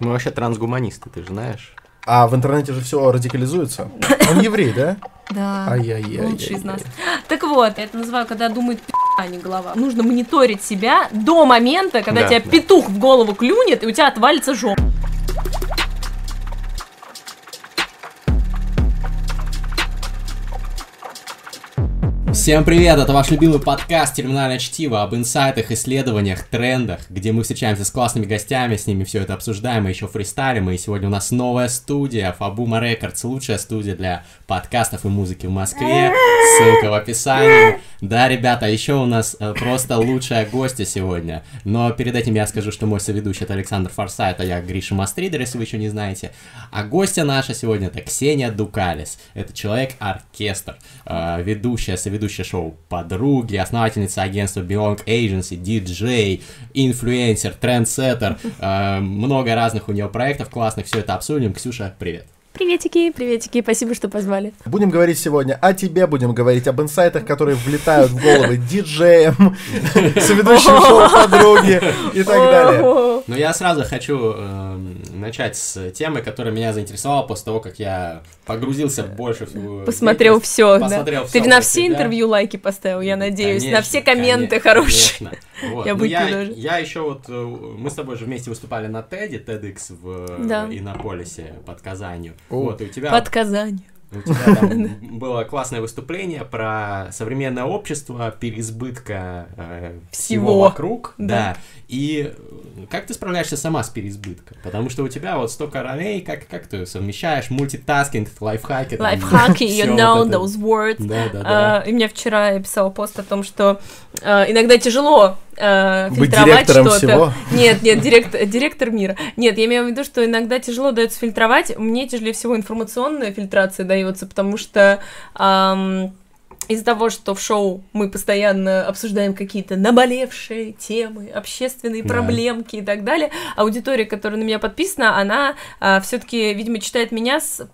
Мы вообще трансгуманисты, ты же знаешь. А в интернете же все радикализуется. Он еврей, да? Да. Ай-яй-яй. Лучший из нас. Так вот, я это называю, когда думает а не голова. Нужно мониторить себя до момента, когда Да, тебя да. петух в голову клюнет, и у тебя отвалится жопа. Всем привет, это ваш любимый подкаст «Терминальное чтиво» об инсайтах, исследованиях, трендах, где мы встречаемся с классными гостями, с ними все это обсуждаем и еще фристайлим. И сегодня у нас новая студия, Фабума Рекордс, лучшая студия для подкастов и музыки в Москве. Ссылка в описании. Да, ребята, еще у нас э, просто лучшая гостья сегодня. Но перед этим я скажу, что мой соведущий это Александр Форсайт, а я Гриша Мастридер, если вы еще не знаете. А гостья наша сегодня это Ксения Дукалис. Это человек-оркестр, э, ведущая, соведущая шоу «Подруги», основательница агентства Belong Agency, диджей, инфлюенсер, трендсеттер. Э, много разных у нее проектов классных, все это обсудим. Ксюша, привет. Приветики, приветики, спасибо, что позвали. Будем говорить сегодня о тебе, будем говорить об инсайтах, которые влетают в головы диджеям, соведущим шоу подруги и так далее. Но я сразу хочу эм, начать с темы, которая меня заинтересовала после того, как я погрузился больше в Посмотрел все, Посмотрел Ты на все интервью лайки поставил, я надеюсь, на все комменты хорошие. Я Ну, я, еще вот, э, мы с тобой же вместе выступали на TED, TEDx в э, Иннополисе под Казанью. О. Вот, и у тебя, Под Казанью. у тебя там было классное выступление про современное общество, переизбытка э, всего. Всего. вокруг. Да. Да. И э, как ты справляешься сама с переизбытком? Потому что у тебя вот столько ролей, как, как ты совмещаешь multitasking, лайфхаки? Лайфхаки, you know вот это. those words. Да, да, да. А, и мне вчера я писала пост о том, что а, иногда тяжело а, Быть фильтровать что-то. Нет, нет, директ- директор мира. Нет, я имею в виду, что иногда тяжело дается фильтровать. Мне тяжелее всего информационная фильтрация дается, потому что ам, из-за того, что в шоу мы постоянно обсуждаем какие-то наболевшие темы, общественные Да. проблемки и так далее, аудитория, которая на меня подписана, она все-таки, видимо, читает меня с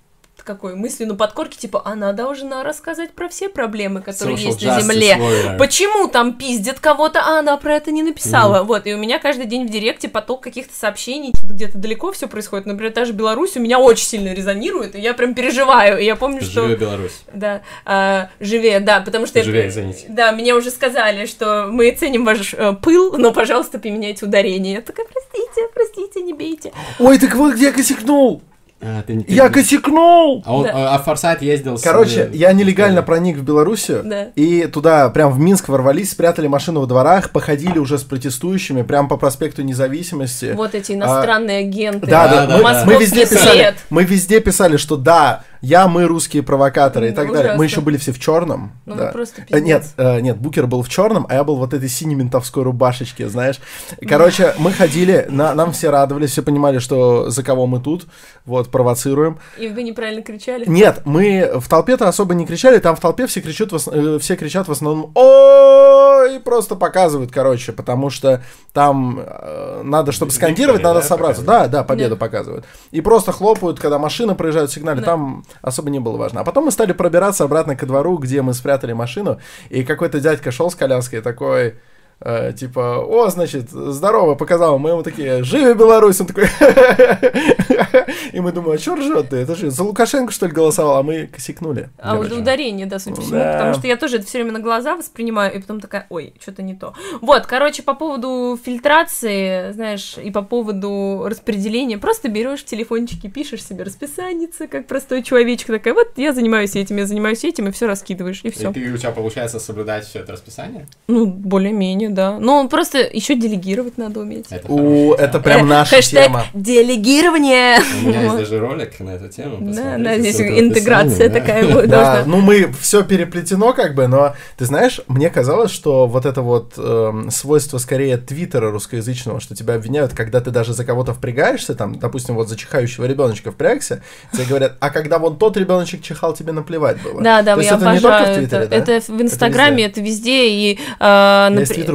какой мыслью на подкорке, типа, она должна рассказать про все проблемы, которые Social есть на Земле. warrior. Почему там пиздят кого-то, а она про это не написала? Вот, и у меня каждый день в директе поток каких-то сообщений, где-то далеко все происходит. Например, та же Беларусь у меня очень сильно резонирует, и я прям переживаю. И я помню, что... Живи Беларусь. Да, а, живее, да, потому что... я- Живее, извините. Да, мне уже сказали, что мы ценим ваш э, пыл, но, пожалуйста, поменяйте ударение. Я такая, простите, простите, не бейте. Ой, так вот где я косякнул! А, ты ты Я косякнул! А, он, Да. а Форсайт ездил с... Короче, э, я нелегально проник в Белоруссию, Да. и туда прям в Минск ворвались, спрятали машину во дворах, походили уже с протестующими, прям по проспекту Независимости. Вот эти иностранные агенты. Да, да, Да, да, мы, да. мы везде писали, мы везде писали, что да, я, мы русские провокаторы и так далее. Мы Ужасно. еще были все в черном. Ну, да. вы просто Э, пиздец. Нет, э, нет, Букер был в черном, а я был вот этой синей ментовской рубашечке, знаешь. Короче, мы ходили, на, нам все радовались, все понимали, что за кого мы тут, вот, провоцируем. И вы неправильно кричали. Нет, мы в толпе-то особо не кричали, там в толпе все кричат, э, все кричат в основном ой, и просто показывают, короче, потому что там э, надо, чтобы скандировать, надо собраться. Да, да, победу показывают. И просто хлопают, когда машины проезжают сигнали, там особо не было важно. А потом мы стали пробираться обратно ко двору, где мы спрятали машину, и какой-то дядька шел с коляской такой... э, типа, о, значит, здорово, показал. Мы ему такие, живи Беларусь! Он такой, и мы думаем, а что ржет ты? Это же за Лукашенко, что ли, голосовал? А мы косякнули. А вот ударение, да, судя по всему, потому что я тоже это все время на глаза воспринимаю, и потом такая, ой, что-то не то. Вот, короче, по поводу фильтрации, знаешь, и по поводу распределения, просто берешь в телефончике, пишешь себе расписаница, как простой человечек, такая, вот я занимаюсь этим, я занимаюсь этим, и все раскидываешь, и И все. ты, у тебя получается соблюдать все это расписание? Ну, более-менее, да. Ну, просто еще делегировать надо уметь. Это У, хорошая это прям наша хэштег тема. делегирование. У меня есть даже ролик на эту тему. Да, посмотрите, да, здесь интеграция такая будет Да, должна. ну мы все переплетено как бы, но ты знаешь, мне казалось, что вот это вот эм, свойство скорее твиттера русскоязычного, что тебя обвиняют, когда ты даже за кого-то впрягаешься, там, допустим, вот за чихающего ребеночка впрягся, тебе говорят, а когда вон тот ребеночек чихал, тебе наплевать было. Да, да, То есть я это не только в обожаю Твиттере, это. да? Это в Инстаграме, везде. это везде, и... э,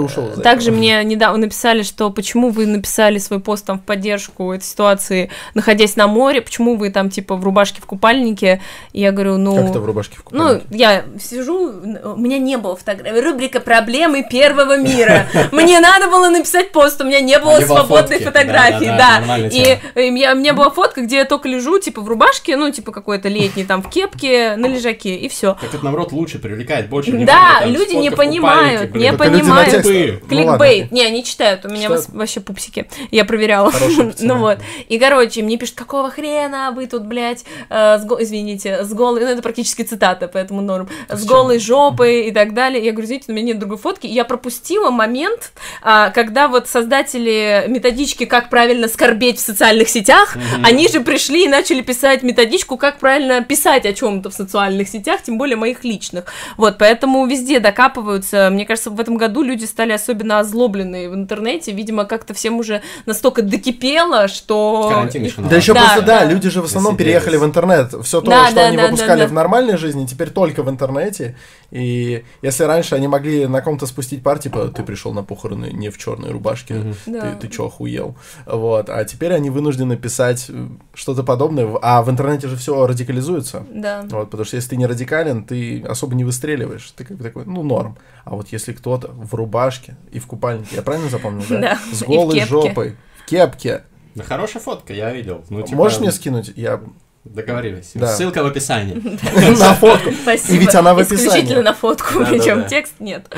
Быстро ушел Также мне недавно написали, что почему вы написали свой пост там в поддержку этой ситуации, находясь на море, почему вы там типа в рубашке в купальнике. И я говорю, ну... Как это в рубашке в Ну, купальнике? я сижу, у меня не было фотографии. Рубрика «Проблемы первого мира». Мне надо было написать пост, у меня не было было свободной фотографии, да. И у меня была фотка, где я только лежу, типа, в рубашке, ну, типа, какой-то летний, там, в кепке, на лежаке, и все. Так это, наоборот, лучше привлекает больше Да, внимания. люди не понимают, не понимают. Тупые. Ну. Кликбейт. Не, они читают, у меня Читают? вообще пупсики. Я проверяла. Ну вот. И, короче, мне пишут, какого хрена вы тут, блядь, э, с извините, с голой, ну это практически цитата, поэтому норм, с голой жопой и так далее. Я говорю, извините, у меня нет другой фотки. И я пропустила момент, а, когда вот создатели методички «Как правильно скорбеть в социальных сетях», они же пришли и начали писать методичку «Как правильно писать о чем-то в социальных сетях», тем более моих личных. Вот, поэтому везде докапываются. Мне кажется, в этом году люди стали особенно озлобленные в интернете. Видимо, как-то всем уже настолько докипело, что... Карантин еще Да еще Да, просто, да, да. люди же в основном Засиделись. переехали в интернет. Все то, Да, что да, они да, выпускали да, да. в нормальной жизни, теперь только в интернете. И если раньше они могли на ком-то спустить пар, типа, ты пришел на похороны не в черной рубашке, Да. ты, ты чё, охуел? Вот. А теперь они вынуждены писать э, что-то подобное. А в интернете же все радикализуется. Да. Вот, потому что если ты не радикален, ты особо не выстреливаешь. Ты как бы такой, ну, норм. А вот если кто-то в рубашке и в купальнике, я правильно запомнил, да? Да, С и в голой кепке. жопой, в кепке. Да хорошая фотка, я видел. Ну, типа, Можешь мне скинуть? Я Договорились. Да. Ссылка в описании. на фотку. Спасибо. И ведь она в описании. Исключительно на фотку, причем текст нет.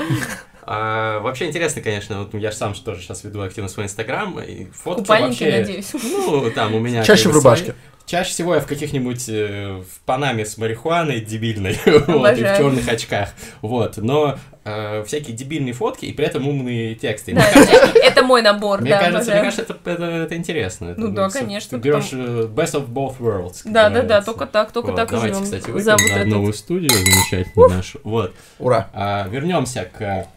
А, вообще интересно, конечно, вот я же сам же тоже сейчас веду активно свой инстаграм, и фотки Купальники, вообще... надеюсь. Ну, там у меня... Чаще в рубашке. свои. Чаще всего я в каких-нибудь э, в Панаме с марихуаной дебильной, вот, и в черных очках, вот, но э, всякие дебильные фотки и при этом умные тексты. Да, кажется, это мой набор, Мне да, кажется, мне кажется, это, это, это интересно. Это, Ну да, конечно, Ты берешь э, best of both worlds. Да, да, да, только так, только Вот, так и Давайте, живем. кстати, За выйдем вот на этот. новую студию замечательную нашу. Вот. Ура. А, вернемся к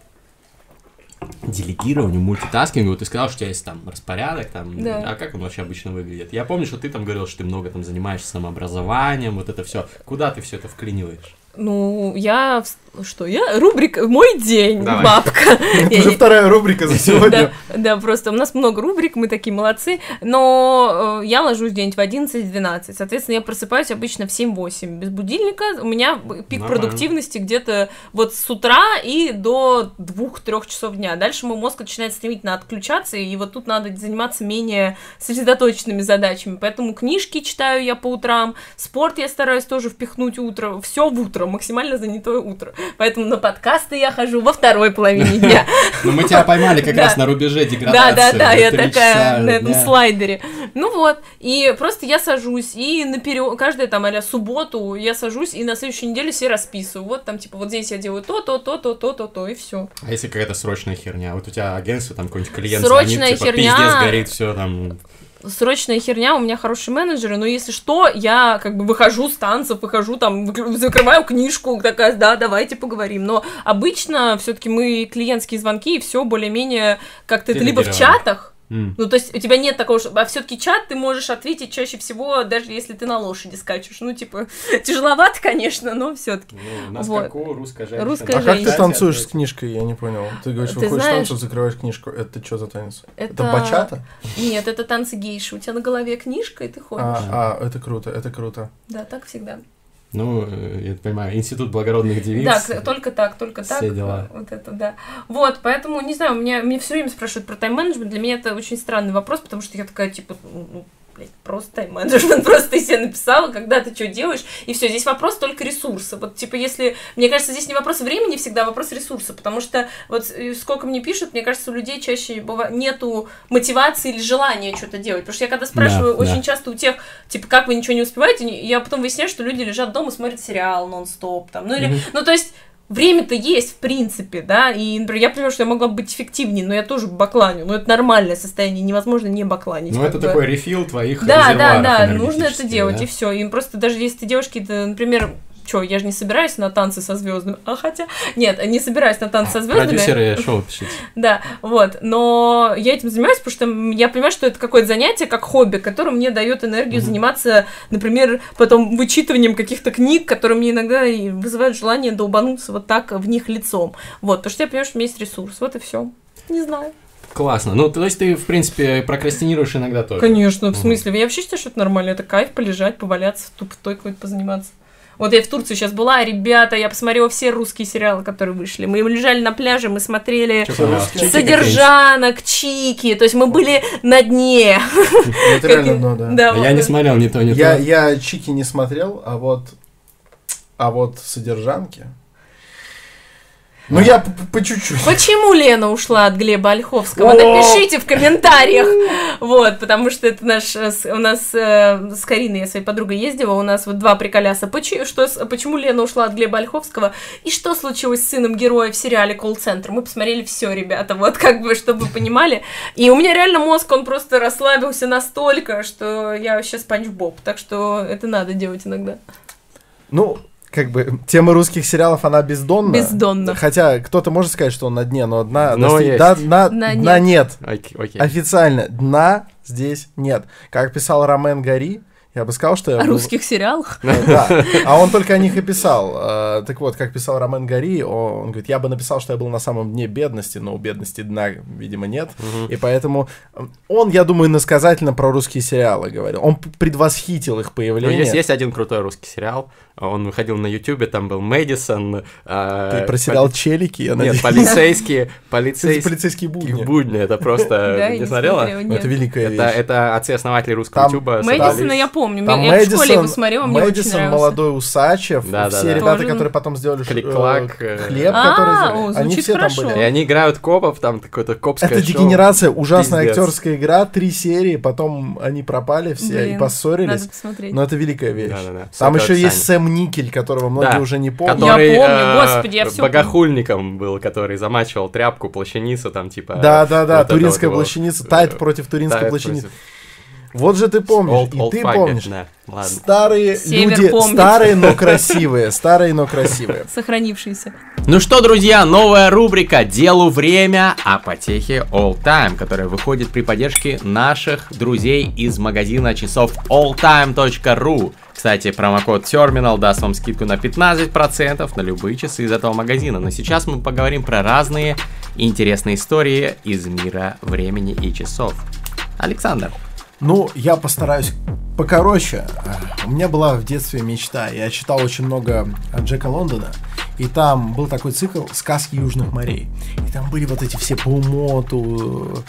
делегированию, мультитаскингу. Вот Ты сказал, что у тебя есть там распорядок, там, Да. а как он вообще обычно выглядит? Я помню, что ты там говорил, что ты много там занимаешься самообразованием, вот это все. Куда ты все это вклиниваешь? Ну, я... в- Что, я? Рубрика «Мой день, Давай. бабка». Это уже вторая рубрика за сегодня. Да, просто у нас много рубрик, мы такие молодцы, но э, я ложусь где-нибудь в 11-12, соответственно, я просыпаюсь обычно в 7-8 без будильника, у меня пик продуктивности где-то вот с утра и до 2-3 часов дня, дальше мой мозг начинает стремительно отключаться, и вот тут надо заниматься менее сосредоточенными задачами, поэтому книжки читаю я по утрам, спорт я стараюсь тоже впихнуть утро, все в утро, максимально занятое утро, поэтому на подкасты я хожу во второй половине дня. Ну, мы тебя поймали как Да. раз на рубеже Да, деградации. да, да, в я такая на этом слайдере. Ну вот, и просто я сажусь, и наперед, каждую там, а субботу я сажусь, и на следующей неделе все расписываю. Вот там, типа, вот здесь я делаю то, то, то, то, то, то, то, и все. А если какая-то срочная херня? Вот у тебя агентство, там какой-нибудь клиент Срочная звонит, типа, херня. пиздец, горит, все там. Срочная херня, у меня хорошие менеджеры, но если что, я как бы выхожу с танцев, выхожу там, закрываю книжку, такая, да, давайте поговорим. Но обычно все-таки мы клиентские звонки, и все более-менее как-то это либо в чатах, М. Ну, то есть у тебя нет такого, что... А все-таки чат ты можешь ответить чаще всего, даже если ты на лошади скачешь. Ну, типа, тяжеловато, конечно, но все-таки. Ну, на Вот. скаку русская женщина. Русская А как ты женщина. танцуешь с книжкой, я не понял. Ты говоришь, Ты выходишь знаешь- танцу, закрываешь книжку. Это что за танец? Это... Это бачата? Нет, это танцы гейши. У тебя на голове книжка, и ты ходишь. А, а, это круто, это круто. Да, так всегда. Ну, э, я понимаю, институт благородных девиц. Да, только так, только так. Все дела. Вот это, да. Вот, поэтому, не знаю, меня, мне все время спрашивают про тайм-менеджмент. Для меня это очень странный вопрос, потому что я такая, типа, ну, блядь, просто тайм-менеджмент, просто ты себе написала, когда ты что делаешь, и все. Здесь вопрос только ресурса. Вот, типа, если... Мне кажется, здесь не вопрос времени всегда, а вопрос ресурса, потому что вот э, сколько мне пишут, мне кажется, у людей чаще быва- нету мотивации или желания что-то делать. Потому что я когда спрашиваю, Да, очень да. часто у тех, типа, как вы ничего не успеваете, я потом выясняю, что люди лежат дома, смотрят сериал нон-стоп, там, ну или, Мгм. ну то есть Время-то есть, в принципе, да, и, например, я понимаю, что я могла бы быть эффективнее, но я тоже бакланю, но это нормальное состояние, невозможно не бакланить. Ну, это бы. такой рефил твоих Да, да, да, нужно это делать, да? и все. И просто даже если ты девушки, ты, например, что, я же не собираюсь на танцы со звездами, а хотя, нет, не собираюсь на танцы со звездами. Продюсеры шоу пишите. Да, вот, но я этим занимаюсь, потому что я понимаю, что это какое-то занятие, как хобби, которое мне дает энергию Мгм. заниматься, например, потом вычитыванием каких-то книг, которые мне иногда вызывают желание долбануться вот так в них лицом. Вот, потому что я понимаю, что у меня есть ресурс, вот и все. Не знаю. Классно. Ну, то есть ты, в принципе, прокрастинируешь иногда тоже. Конечно, в смысле. Я вообще считаю, что это нормально. Это кайф полежать, поваляться, тупой какой-то позаниматься. Вот я в Турции сейчас была, ребята, я посмотрела все русские сериалы, которые вышли. Мы лежали на пляже, мы смотрели? Чики Содержанок, Чики, то есть мы были на дне. Это реально дно, да. Да, Я не смотрел ни то, ни Я, то. я Чики не смотрел, а вот, а вот содержанки. Ну, я по чуть-чуть. Почему Лена ушла от Глеба Ольховского? Напишите в комментариях. Вот, потому что это наш... э, У нас э, с Кариной, я своей подругой ездила, у нас вот два приколяса. Почему, что, с- почему Лена ушла от Глеба Ольховского? И что случилось с сыном героя в сериале «Колл-центр»? Мы посмотрели все, ребята, вот как бы, чтобы вы понимали. И у меня реально мозг, он просто расслабился настолько, что я вообще спанч Боб. Так что это надо делать иногда. Ну, как бы, тема русских сериалов, она бездонна. Бездонна. Хотя кто-то может сказать, что он на дне, но дна, Но достиг- есть. да- дна- Дна дна нет. Окей, окей. Официально, дна здесь нет. Как писал Ромен Гори, я бы сказал, что... я О был- русских сериалах? Да, а он только о них и писал. Э, Так вот, как писал Ромен Гори, он говорит, я бы написал, что я был на самом дне бедности, но у бедности дна, видимо, нет. И поэтому э, он, я думаю, насказательно про русские сериалы говорил. Он предвосхитил их Ну, появление. есть, есть один крутой русский сериал. Он выходил на Ютубе, там был Мэдисон. э, Ты про сериал поли- «Челики», я Нет, надеюсь. полицейские, Это полицейские полицейские будни. будни. Это просто... Не смотрела? Ну, нет. Это великая Это, вещь. это отцы-основатели русского ютуба. Мэдисона я помню. Я в школе его смотрела, мне очень нравился. молодой Усачев, все ребята, Тоже, которые ну, потом сделали Клик-клак, э, э. хлеб, А, который. Они все там И были. они играют копов, там какое-то копское Это дегенерация, ужасная актерская игра, три серии, потом они пропали все и поссорились. Но это великая вещь. Там еще есть описании. Сэм Никель, которого многие Да. уже не помнят. Который, Я помню, э, господи, я всё Богохульником был, который замачивал тряпку, плащаницу, там, типа... Да, да, да, вот Туринская вот плащаница, э, Тайт против Туринской плащаницы. против- Вот же ты помнишь, Old- и old ты fucker, помнишь. да, ладно. Старые Север люди, помнит. старые, но красивые, старые, но красивые. Сохранившийся. Ну что, друзья, новая рубрика «Делу время» о потехе All Time, которая выходит при поддержке наших друзей из магазина часов alltime.ru. Кстати, промокод Terminal даст вам скидку на 15% на любые часы из этого магазина. Но сейчас мы поговорим про разные интересные истории из мира времени и часов. Александр. Ну, я постараюсь покороче. У меня была в детстве мечта. Я читал очень много Джека Лондона. И там был такой цикл «Сказки Южных морей». И там были вот эти все Паумоту,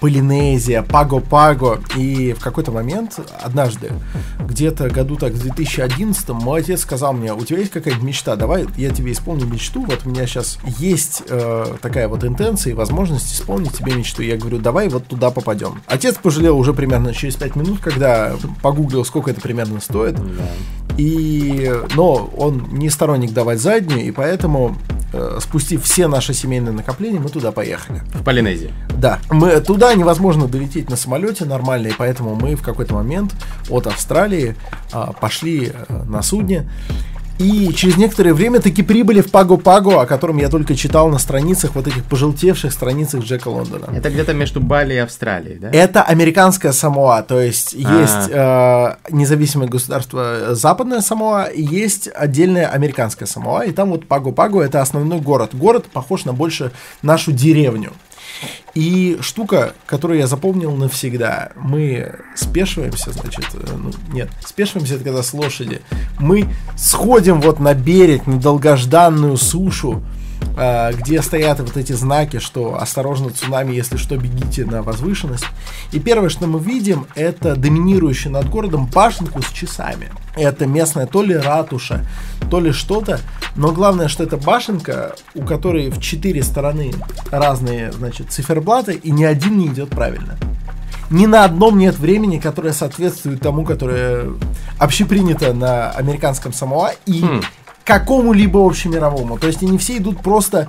Полинезия, Паго-Паго. И в какой-то момент, однажды, где-то году так в 2011 мой отец сказал мне, у тебя есть какая-то мечта, давай я тебе исполню мечту. Вот у меня сейчас есть э, такая вот интенция и возможность исполнить тебе мечту. Я говорю, давай вот туда попадем. Отец пожалел уже примерно через 5 минут, когда погуглил, сколько это примерно стоит. И, но он не сторонник давать заднюю, и поэтому, э, спустив все наши семейные накопления, мы туда поехали. В Полинезии. Да, мы туда невозможно долететь на самолете нормально, и поэтому мы в какой-то момент от Австралии а, пошли э, на судне. И через некоторое время таки прибыли в Паго-Паго, о котором я только читал на страницах, вот этих пожелтевших страницах Джека Лондона. Это где-то между Бали и Австралией, да? Это американская Самоа, то есть А. есть э, независимое государство э, западная Самоа и есть отдельная американская Самоа, и там вот Паго-Паго это основной город. Город похож на больше нашу деревню. И штука, которую я запомнил навсегда, мы спешиваемся, значит, э, ну, нет, спешиваемся это когда с лошади, мы сходим вот на берег, на долгожданную сушу, где стоят вот эти знаки, что осторожно цунами, если что, бегите на возвышенность. И первое, что мы видим, это доминирующую над городом башенку с часами. Это местная то ли ратуша, то ли что-то. Но главное, что это башенка, у которой в четыре стороны разные, значит, циферблаты, и ни один не идет правильно. Ни на одном нет времени, которое соответствует тому, которое общепринято на американском Самоа и Хм. Какому-либо общемировому. То есть они все идут просто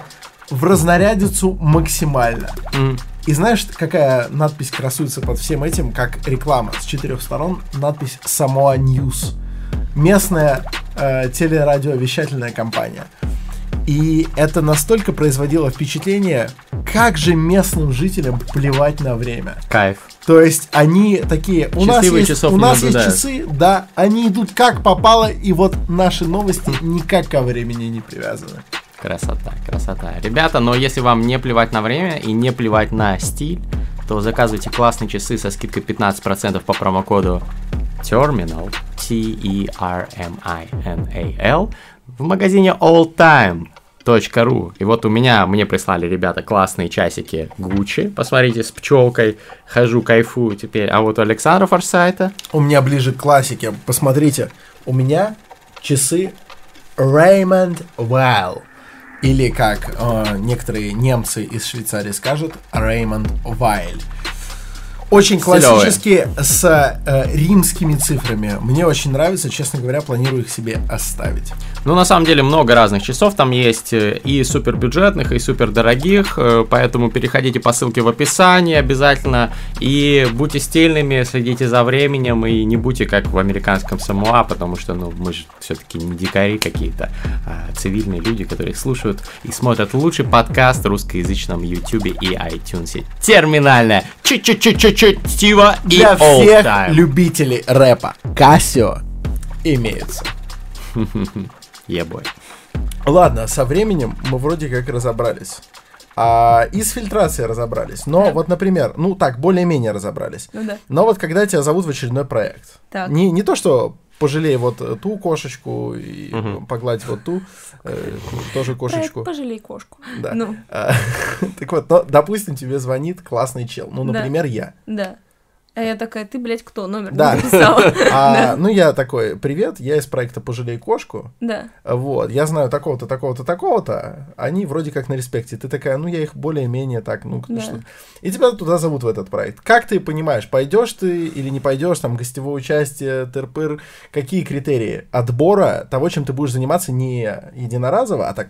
в разнарядицу максимально. М. И знаешь, какая надпись красуется под всем этим, как реклама с четырех сторон? Надпись Samoa News. Местная э, телерадиовещательная компания. И это настолько производило впечатление, как же местным жителям плевать на время. Кайф. То есть они такие, у нас, Счастливые есть, часов у нас есть часы, да, они идут как попало, и вот наши новости никак ко времени не привязаны. Красота, красота. Ребята, но если вам не плевать на время и не плевать на стиль, то заказывайте классные часы со скидкой 15% по промокоду Terminal, T-E-R-M-I-N-A-L, в магазине alltime.ru. И вот у меня, мне прислали ребята классные часики Gucci, посмотрите, с пчелкой, хожу, кайфую теперь. А вот у Александра Форсайта У меня ближе к классике. Посмотрите, у меня часы Raymond Weil. Или, как э, некоторые немцы из Швейцарии скажут, Raymond Weil. Очень классические с э, римскими цифрами. Мне очень нравится, честно говоря, планирую их себе оставить. Ну, на самом деле, много разных часов. Там есть э, и супер бюджетных, и супер дорогих. э, Поэтому переходите по ссылке в описании обязательно. И будьте стильными, следите за временем. И не будьте как в американском Самуа, потому что, ну, мы же все-таки не дикари какие-то, а цивильные люди, которые слушают и смотрят лучший подкаст в русскоязычном YouTube и iTunes. Терминальная. Чуть-чуть-чуть-чуть Стива и Для All всех Time. любителей рэпа Casio имеется. Ебой. Ладно, со временем мы вроде как разобрались. А, и с фильтрацией разобрались. Но Да. вот, например, ну так, более-менее разобрались. Ну да. Но вот когда тебя зовут в очередной проект, Так. не, не то, что пожалей вот э, ту кошечку и Мгм. погладь вот ту, э, тоже кошечку. Проект «Пожалей кошку». Да. Ну, А, так вот, но, допустим, тебе звонит классный чел. Ну, Да. например, я. да. А я такая, ты, блядь, кто? Номер Да. не. А, Да. ну, я такой, привет, я из проекта «Пожалей кошку». Да. Вот, я знаю такого-то, такого-то, такого-то. Они вроде как на респекте. Ты такая, ну, я их более-менее так, ну, Да. что. И тебя туда зовут в этот проект. Как ты понимаешь, пойдешь ты или не пойдешь, там, гостевое участие, тырпыр, какие критерии отбора того, чем ты будешь заниматься не единоразово, а так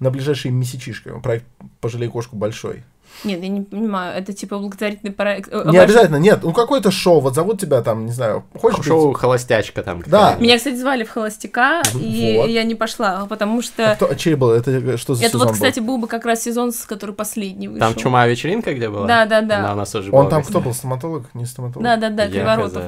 на ближайшие месячишки. Проект «Пожалей кошку» большой. Нет, я не понимаю, это типа благотворительный проект. э, Не обязательно, нет, ну какое-то шоу, вот зовут тебя там, не знаю, хочешь Шоу быть- «Холостячка» там. Да. Меня, кстати, звали в холостяка, и Вот. я не пошла, потому А что кто, чей был? Это что за это сезон вот, был? кстати, был бы как раз сезон, с который последний вышел. Там чума вечеринка где была? Да, да, да. Она у нас тоже Он была там кто был, стоматолог, не стоматолог? Да, да, да, Я Криворотов.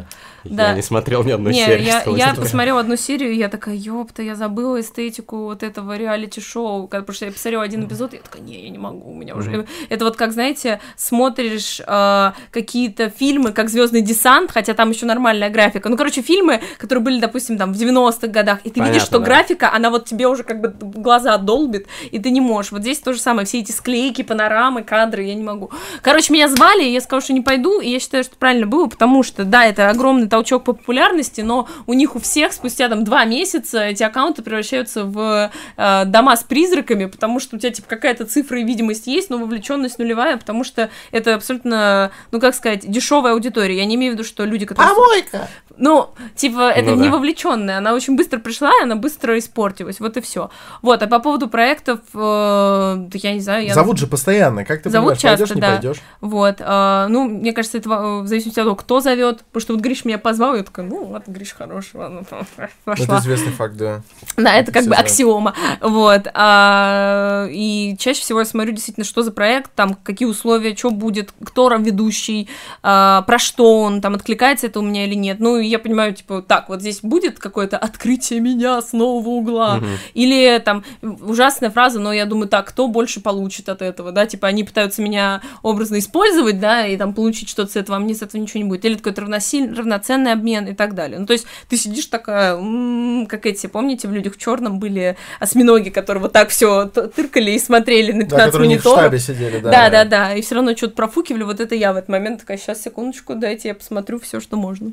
Да. Я не смотрел ни одной Не, серии. я, я посмотрела одну серию, и я такая, ёпта, я забыла эстетику вот этого реалити-шоу, потому что я посмотрела один эпизод, и я такая, не, я не могу, у меня уже... Это вот как, знаете, смотришь э, какие-то фильмы, как Звездный десант, хотя там еще нормальная графика. Ну, короче, фильмы, которые были, допустим, там в 90-х годах, и ты видишь, Понятно, что да. графика, она вот тебе уже как бы глаза долбит, и ты не можешь. Вот здесь то же самое, все эти склейки, панорамы, кадры, я не могу. Короче, меня звали, я сказала, что не пойду, и я считаю, что правильно было, потому что, да, это огромный толчок по популярности, но у них у всех спустя там два месяца эти аккаунты превращаются в э, дома с призраками, потому что у тебя типа какая-то цифра и видимость есть, но вовлеченность нулевая, потому что это абсолютно, ну как сказать, дешевая аудитория. Я не имею в виду, что люди, которые... Помойка! Ну, типа, это Ну да. не вовлеченная. Она очень быстро пришла, и она быстро испортилась. Вот и все. Вот, а по поводу проектов, э, да я не знаю, я Зовут же постоянно, как ты Зовут понимаешь, пойдешь, часто, не да. пойдешь? Вот, а, ну, мне кажется, это э, в зависимости от того, кто зовет, потому что вот Гриш меня позвал, и я такая, ну, вот Гриш хороший, ладно, Это пошла. известный факт, да. Да, это как все бы знают. аксиома, вот, а, и чаще всего я смотрю действительно, что за проект, там, какие условия, что будет, кто ведущий, а, про что он, там, откликается это у меня или нет, ну, я понимаю, типа, так, вот здесь будет какое-то открытие меня с нового угла, Мгм. или там ужасная фраза, но я думаю, так, кто больше получит от этого, да, типа они пытаются меня образно использовать, да, и там получить что-то с этого, а мне с этого ничего не будет, или какой-то равносиль- равноценный обмен и так далее. Ну, то есть ты сидишь такая, м, как эти, помните, в «Людях в черном были осьминоги, которые вот так все тыркали и смотрели на Да, 15 которые у них в штабе сидели, да. Да, да, да, и все равно что-то профукивали, вот это я в этот момент такая, сейчас, секундочку, дайте я посмотрю все, что можно.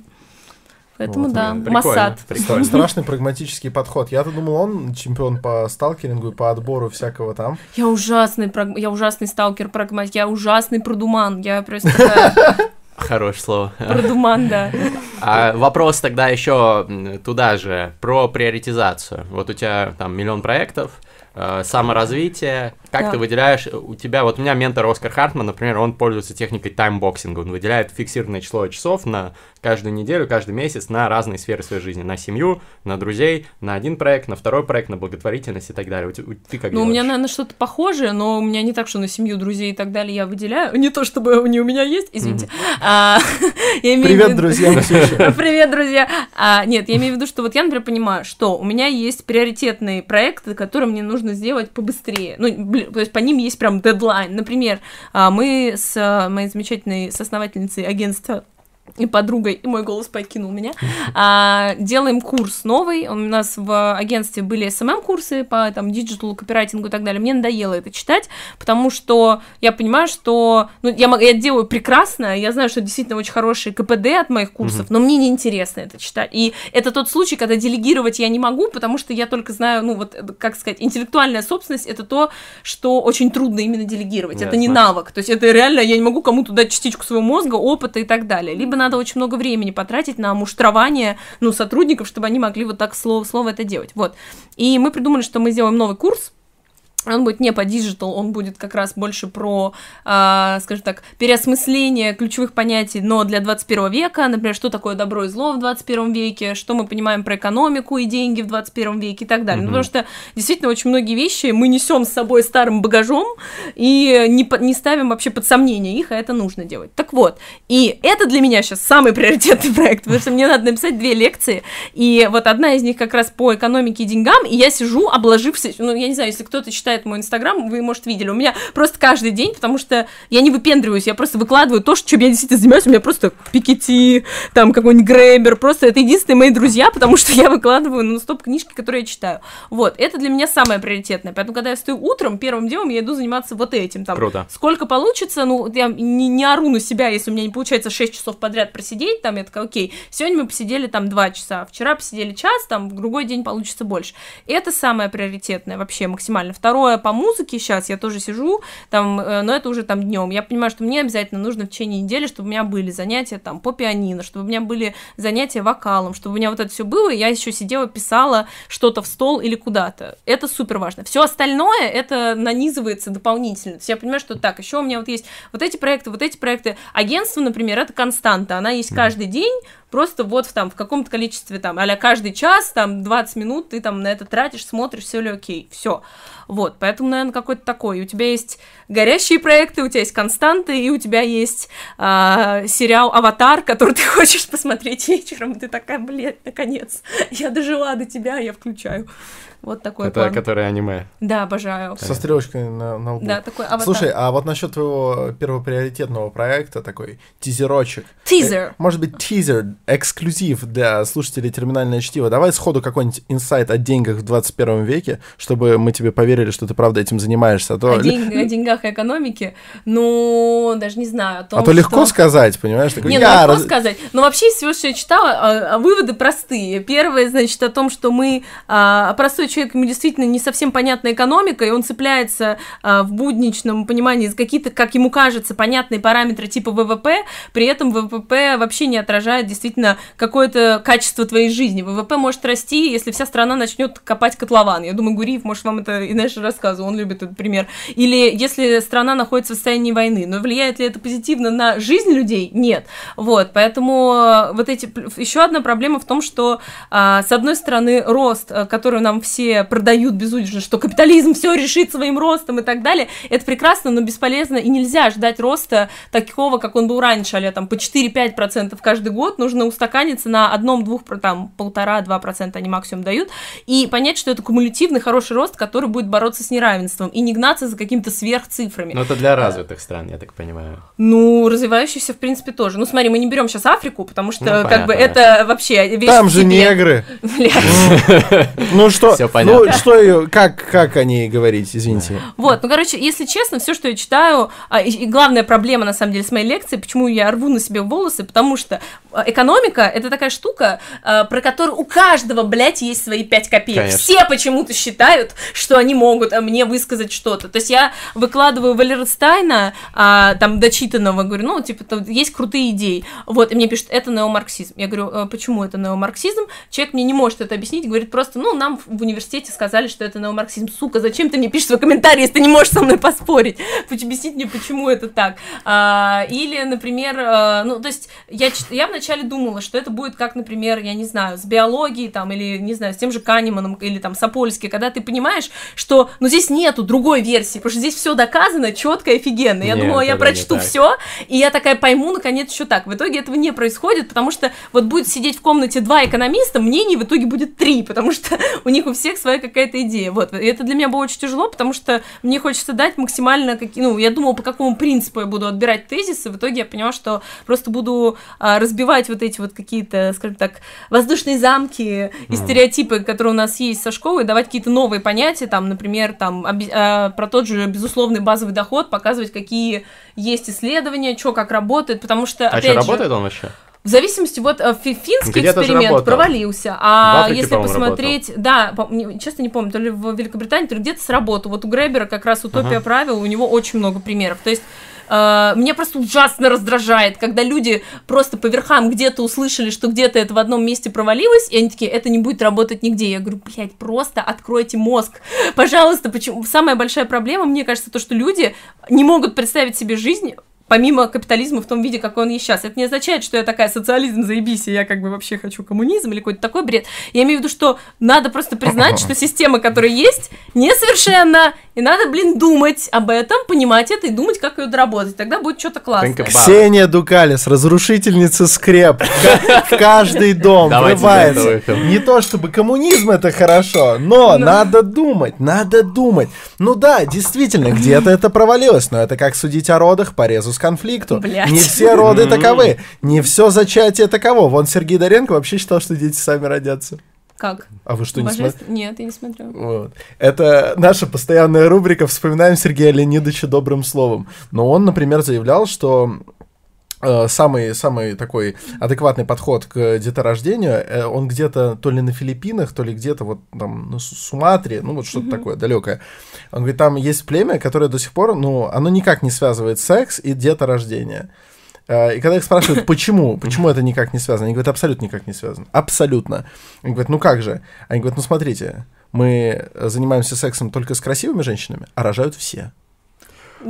Поэтому Вот, да, прикольно, Моссад. прикольно. Страшный прагматический подход. Я-то думал, он чемпион по сталкерингу и по отбору всякого там. Я ужасный, праг- я ужасный сталкер, прагматик, я ужасный продуман, я просто Хорошее слово. продуман, да. А вопрос тогда еще туда же, про приоритизацию. Вот у тебя там миллион проектов, саморазвитие, как Да. ты выделяешь, э, у тебя, вот у меня ментор Оскар Хартман, например, он пользуется техникой timeboxing а, он выделяет фиксированное число часов на каждую неделю, каждый месяц на разные сферы своей жизни, на семью, на друзей, на один проект, на второй проект, на благотворительность и так далее. У у- Ты как Ну, у меня, наверное, что-то похожее, но у меня не так, что на семью, друзей и так далее я выделяю. Не то, чтобы они у меня есть, извините. А, Привет, друзья. Привет, друзья! А, нет, я имею в виду, что вот я, например, понимаю, что у меня есть приоритетные проекты, которые мне нужно сделать побыстрее. Ну, то есть по ним есть прям дедлайн. Например, а, мы с моей замечательной соосновательницей агентства и подругой, и мой голос покинул меня, а, делаем курс новый. У нас в агентстве были SMM-курсы по там digital у, копирайтингу и так далее. Мне надоело это читать, потому что я понимаю, что ну, я, я делаю прекрасно, я знаю, что действительно очень хороший КПД от моих курсов, но мне неинтересно это читать. И это тот случай, когда делегировать я не могу, потому что я только знаю, ну вот, как сказать, интеллектуальная собственность — это то, что очень трудно именно делегировать. Это не Ясно. навык. То есть это реально, я не могу кому-то дать частичку своего мозга, опыта и так далее. Либо надо очень много времени потратить на муштрование, ну, сотрудников, чтобы они могли вот так слово, слово это делать. Вот. И мы придумали, что мы сделаем новый курс, он будет не по digital, он будет как раз больше про, а, скажем так, переосмысление ключевых понятий, но для 21 века, например, что такое добро и зло в 21 веке, что мы понимаем про экономику и деньги в 21 веке и так далее. Ну, Мгм. потому что действительно очень многие вещи мы несем с собой старым багажом и не, не ставим вообще под сомнение их, а это нужно делать. Так вот, и это для меня сейчас самый приоритетный проект, потому что мне надо написать две лекции, и вот одна из них как раз по экономике и деньгам, и я сижу, обложившись, ну, я не знаю, если кто-то читает мой инстаграм, вы, может, видели, у меня просто каждый день, потому что я не выпендриваюсь, я просто выкладываю то, чем я действительно занимаюсь, у меня просто Пикетти, там какой-нибудь Грейбер, просто это единственные мои друзья, потому что я выкладываю ну, стоп книжки, которые я читаю. Вот, это для меня самое приоритетное, поэтому, когда я встаю утром, первым делом я иду заниматься вот этим, там, Круто. Сколько получится, ну, я не, не ору на себя, если у меня не получается 6 часов подряд просидеть, там, я такая, окей, сегодня мы посидели там 2 часа, вчера посидели час, там, в другой день получится больше. Это самое приоритетное вообще максимально. Второе, по музыке сейчас я тоже сижу, там, э, но это уже там днем. Я понимаю, что мне обязательно нужно в течение недели, чтобы у меня были занятия там по пианино, чтобы у меня были занятия вокалом, чтобы у меня вот это все было, и я еще сидела, писала что-то в стол или куда-то. Это супер важно. Все остальное, это нанизывается дополнительно. То есть я понимаю, что так, еще у меня вот есть вот эти проекты, вот эти проекты. Агентство, например, это константа, она есть каждый день, просто вот в, там, в каком-то количестве, там, а каждый час, там, 20 минут ты там на это тратишь, смотришь, все ли окей, все. Вот, поэтому, наверное, какой-то такой. У тебя есть горящие проекты, у тебя есть константы, и у тебя есть а, сериал «Аватар», который ты хочешь посмотреть вечером, ты такая, блядь, наконец, я дожила до тебя, я включаю. Вот такой Это план. который аниме. Да, обожаю. Со стрелочкой на, на лбу. Да, такой аватар. Слушай, а вот насчет твоего первоприоритетного проекта, такой тизерочек. Тизер. Э, Может быть, тизер, эксклюзив для слушателей терминальное чтиво. Давай сходу какой-нибудь инсайт о деньгах в 21 веке, чтобы мы тебе поверили, что ты правда этим занимаешься. А то, О, день- о деньгах и экономике, ну, даже не знаю. О том, а то легко что- сказать, понимаешь? Такой, Не, ну «Я легко раз- сказать. Но вообще из всего, что я читала, а, а, выводы простые. Первое, значит, о том, что мы, а, простой человек, ему действительно не совсем понятна экономика, и он цепляется а, в будничном понимании за какие-то, как ему кажется, понятные параметры типа ВВП, при этом ВВП вообще не отражает действительно какое-то качество твоей жизни. ВВП может расти, если вся страна начнет копать котлован. Я думаю, Гуриев, может, вам это и знаешь, рассказывал, он любит этот пример. Или если страна находится в состоянии войны. Но влияет ли это позитивно на жизнь людей? Нет. Вот, поэтому э, вот эти... Еще одна проблема в том, что, а, с одной стороны, рост, э, который нам все продают безудержно, что капитализм все решит своим ростом и так далее, это прекрасно, но бесполезно, и нельзя ждать роста такого, как он был раньше, а там по 4-5% каждый год, нужно устаканиться на одном-двух, там, полтора-два процента они максимум дают, и понять, что это кумулятивный хороший рост, который будет бороться с неравенством, и не гнаться за какими-то сверхцифрами. Но это для развитых стран, я так понимаю. Ну, развивающихся, в принципе, тоже. Ну, смотри, мы не берем сейчас Африку, потому что, Ну, как бы, понятно, это вообще Там же негры. Блядь. Ну что, Всё ну понятно. что, как, как о ней говорить, извините. Вот, ну, короче, если честно, все, что я читаю, а, и, и главная проблема, на самом деле, с моей лекцией, почему я рву на себе волосы, потому что экономика это такая штука, э, про которую у каждого, блядь, есть свои 5 копеек. Конечно. Все почему-то считают, что они могут э, мне высказать что-то. То есть я выкладываю Валерстайна, а, там, дочитанного, говорю, ну, типа, там есть крутые идеи. Вот, и мне пишут, это неомарксизм. Я говорю, «Э, почему это неомарксизм? Человек мне не может это объяснить, говорит просто, ну, нам в университете сказали, что это неомарксизм. Сука, зачем ты мне пишешь свой комментарий, если ты не можешь со мной поспорить? Объяснить мне, почему это так. А, или, например, э, ну, то есть я, я вначале думала, что это будет как, например, я не знаю, с биологией там, или, не знаю, с тем же Канеманом, или там с Апольски, когда ты понимаешь, что, ну, здесь нету другой версии, потому что здесь все доказано четко и офигенно. Я Нет, думала, я прочту все, и я такая пойму, наконец, что так. В итоге этого не происходит, потому что вот будет сидеть в комнате два экономиста, мнений в итоге будет три, потому что у них у всех своя какая-то идея. Вот, и это для меня было очень тяжело, потому что мне хочется дать максимально, какие, ну, я думала, по какому принципу я буду отбирать тезисы, в итоге я поняла, что просто буду а, разбивать вот эти вот какие-то, скажем так, воздушные замки и стереотипы, которые у нас есть со школы, давать какие-то новые понятия, там, например, там, а, про тот же безусловный базовый доход, показывать, какие есть исследования, что как работает, потому что, А опять что, же, работает он вообще? в зависимости, вот э, фи- финский же эксперимент работал. провалился, а Африке, если посмотреть, да, по- не- честно не помню, то ли в Великобритании, то ли где-то сработал. Вот у Гребера как раз утопия Ага. правил, у него очень много примеров. То есть э, меня просто ужасно раздражает, когда люди просто по верхам где-то услышали, что где-то это в одном месте провалилось, и они такие, это не будет работать нигде. Я говорю, блядь, просто откройте мозг. Пожалуйста, почему? Самая большая проблема, мне кажется, то, что люди не могут представить себе жизнь помимо капитализма в том виде, какой он есть сейчас. Это не означает, что я такая социализм заебись, и я как бы вообще хочу коммунизм или какой-то такой бред. Я имею в виду, что надо просто признать, что система, которая есть, несовершенна, и надо, блин, думать об этом, понимать это и думать, как ее доработать. Тогда будет что-то классное. Ксения Дукалис, разрушительница скреп. В каждый дом врывается. Не то чтобы коммунизм это хорошо, но надо думать, надо думать. Ну да, действительно, где-то это провалилось, но это как судить о родах по резус конфликту. Блядь. Не все роды таковы, не все зачатие таково. Вон Сергей Доренко вообще считал, что дети сами родятся. Как? А вы что, не смотрите? Божественно? Нет, я не смотрю. Вот. Это наша постоянная рубрика «Вспоминаем Сергея Леонидовича добрым словом». Но он, например, заявлял, что самый, самый такой адекватный подход к деторождению, э, он где-то то ли на Филиппинах, то ли где-то вот там на Су- Суматре, ну вот что-то такое далекое. Он говорит, там есть племя, которое до сих пор, ну, оно никак не связывает секс и деторождение. Э, И когда их спрашивают, почему, почему это никак не связано, они говорят, абсолютно никак не связано. Абсолютно. Они говорят, ну как же? Они говорят, ну смотрите, мы занимаемся сексом только с красивыми женщинами, а рожают все.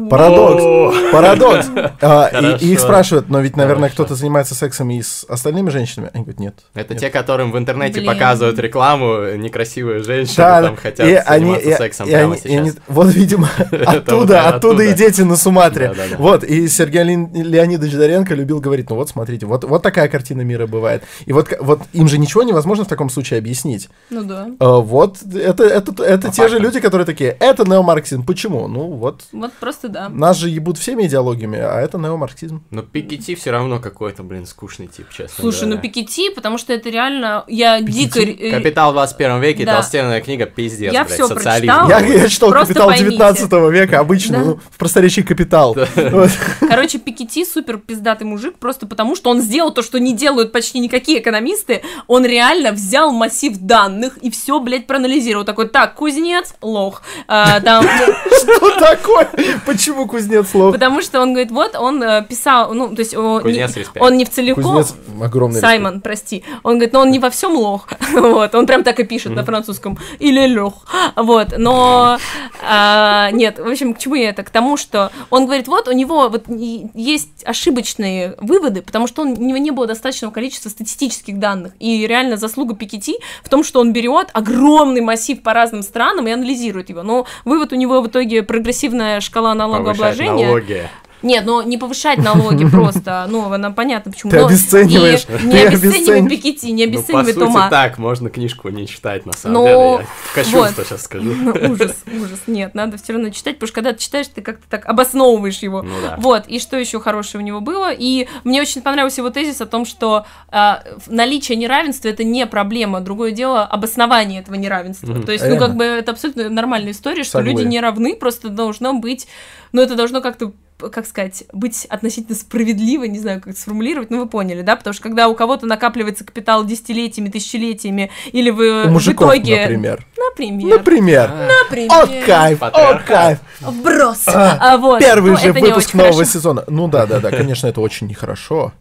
Парадокс. Парадокс. А, и- их спрашивают, но ведь, наверное, кто-то занимается сексом и с остальными женщинами. Они говорят, нет. Это нет». те, которым в интернете Блин. показывают рекламу, некрасивые женщины Да, там хотят и заниматься сексом и прямо они- сейчас. вот, видимо, оттуда, оттуда и дети на Суматре. Вот, и Сергей Леон- Леонидович Доренко любил говорить, ну вот смотрите, вот, вот такая картина мира бывает. И вот, вот им же ничего невозможно в таком случае объяснить. Ну да. А, Вот, это, это, это По те же люди, которые такие, это неомарксизм. Почему? Ну вот, Вот просто да. нас же ебут всеми идеологиями, а это неомарксизм. Но Пикетти все равно какой-то, блин, скучный тип, честно Слушай, ну говоря. Piketty, потому что это реально... Я дико... э, Капитал в 21 веке, Да. толстенная книга, пиздец, Я блядь, всё социализм. прочитала. Я, я читал просто «Капитал» поймите. 19 века, обычно, Да. ну, в просторечии «Капитал». Вот. Короче, Пикетти супер пиздатый мужик, просто потому что он сделал то, что не делают почти никакие экономисты. Он реально взял массив данных и все, блядь, проанализировал. Такой, так, кузнец, лох. А, там, Что такое? Почему кузнец лох? потому что он говорит, вот, он э, писал, ну, то есть он, не, Кузнец, респект. он не в целиком... Кузнец огромный респект. Саймон, прости. Он говорит, но он не во всем лох. вот, он прям так и пишет на французском. Или лох. Вот, но... а, нет, в общем, к чему я это? К тому, что он говорит, вот у него вот есть ошибочные выводы, потому что он, у него не было достаточного количества статистических данных. И реально заслуга Пикетти в том, что он берет огромный массив по разным странам и анализирует его. Но вывод у него в итоге прогрессивная шкала налогообложения. налоги. Нет, ну не повышать налоги просто, ну, она понятно почему. Ты Но обесцениваешь, Не, ты не обесценивай обесцениваешь. Пикетти, не Ну, по обесценивай сути, Тома. так, можно книжку не читать, на самом Ну, деле. Я кощунство вот. сейчас скажу. Ну, ужас, ужас. Нет, надо все равно читать, потому что когда ты читаешь, ты как-то так обосновываешь его. Ну да. Вот, и что еще хорошего у него было? И мне очень понравился его тезис о том, что а, наличие неравенства это не проблема. Другое дело обоснование этого неравенства. Мгм. То есть, ну, как бы это абсолютно нормальная история, что Соглы. люди не равны, просто должно быть, ну, это должно как-то как сказать, быть относительно справедливой, не знаю, как это сформулировать, но вы поняли, да, потому что когда у кого-то накапливается капитал десятилетиями, тысячелетиями, или вы У в мужиков, итоге... например. Например. Например. Например. О, кайф, о, Патриархат. кайф. Вброс. А, А, вот. Первый Ну, же выпуск нового хорошо. сезона. Ну да, да, да, конечно, это очень нехорошо.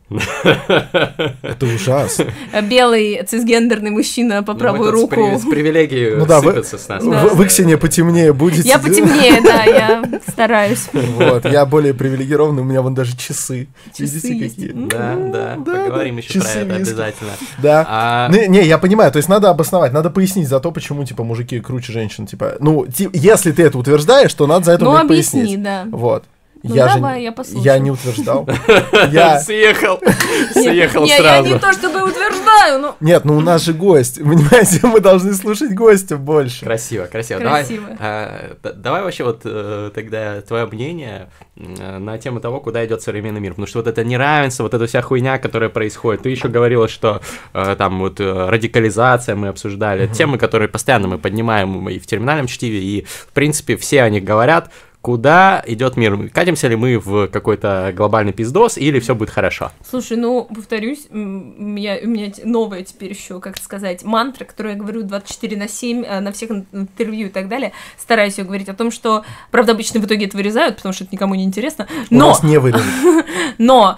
Это ужасно. Белый цисгендерный мужчина по Ну, правую тут с руку. С привилегией Ну да, вы- сыпется с нас. Вы, Ксения, потемнее будете. Я потемнее, да, я стараюсь. Вот, я более привилегированный, у меня вон даже часы. Часы Видите, есть. какие? Да, да, Да, поговорим да. еще про Часы это виски. обязательно. Да. А, Не, не, я понимаю, то есть надо обосновать, надо пояснить за то, почему, типа, мужики круче женщин, типа, ну, ти- если ты это утверждаешь, то надо за это Ну, уметь объясни, пояснить. да. Вот. Ну, я давай, же я послушаю. я не утверждал. Я Съехал, съехал Не, я сразу. не то чтобы утверждаю, но нет, ну у нас же гость, понимаете, мы должны слушать гостя больше. Красиво, красиво. Красиво. Давай, а, давай вообще вот э, тогда твое мнение э, на тему того, куда идет современный мир. Потому что вот это неравенство, вот эта вся хуйня, которая происходит. Ты еще говорила, что э, там вот радикализация мы обсуждали. Темы, которые постоянно мы поднимаем и в терминальном чтиве, и в принципе все о них говорят. Куда идет мир? Катимся ли мы в какой-то глобальный пиздос или все будет хорошо? Слушай, ну, повторюсь, у меня, у меня новая теперь еще, как сказать, мантра, которую я говорю 24 на 7 э, на всех ин- интервью и так далее. Стараюсь ее говорить о том, что, правда, обычно в итоге это вырезают, потому что это никому не интересно. У Но, нас не вырежут. но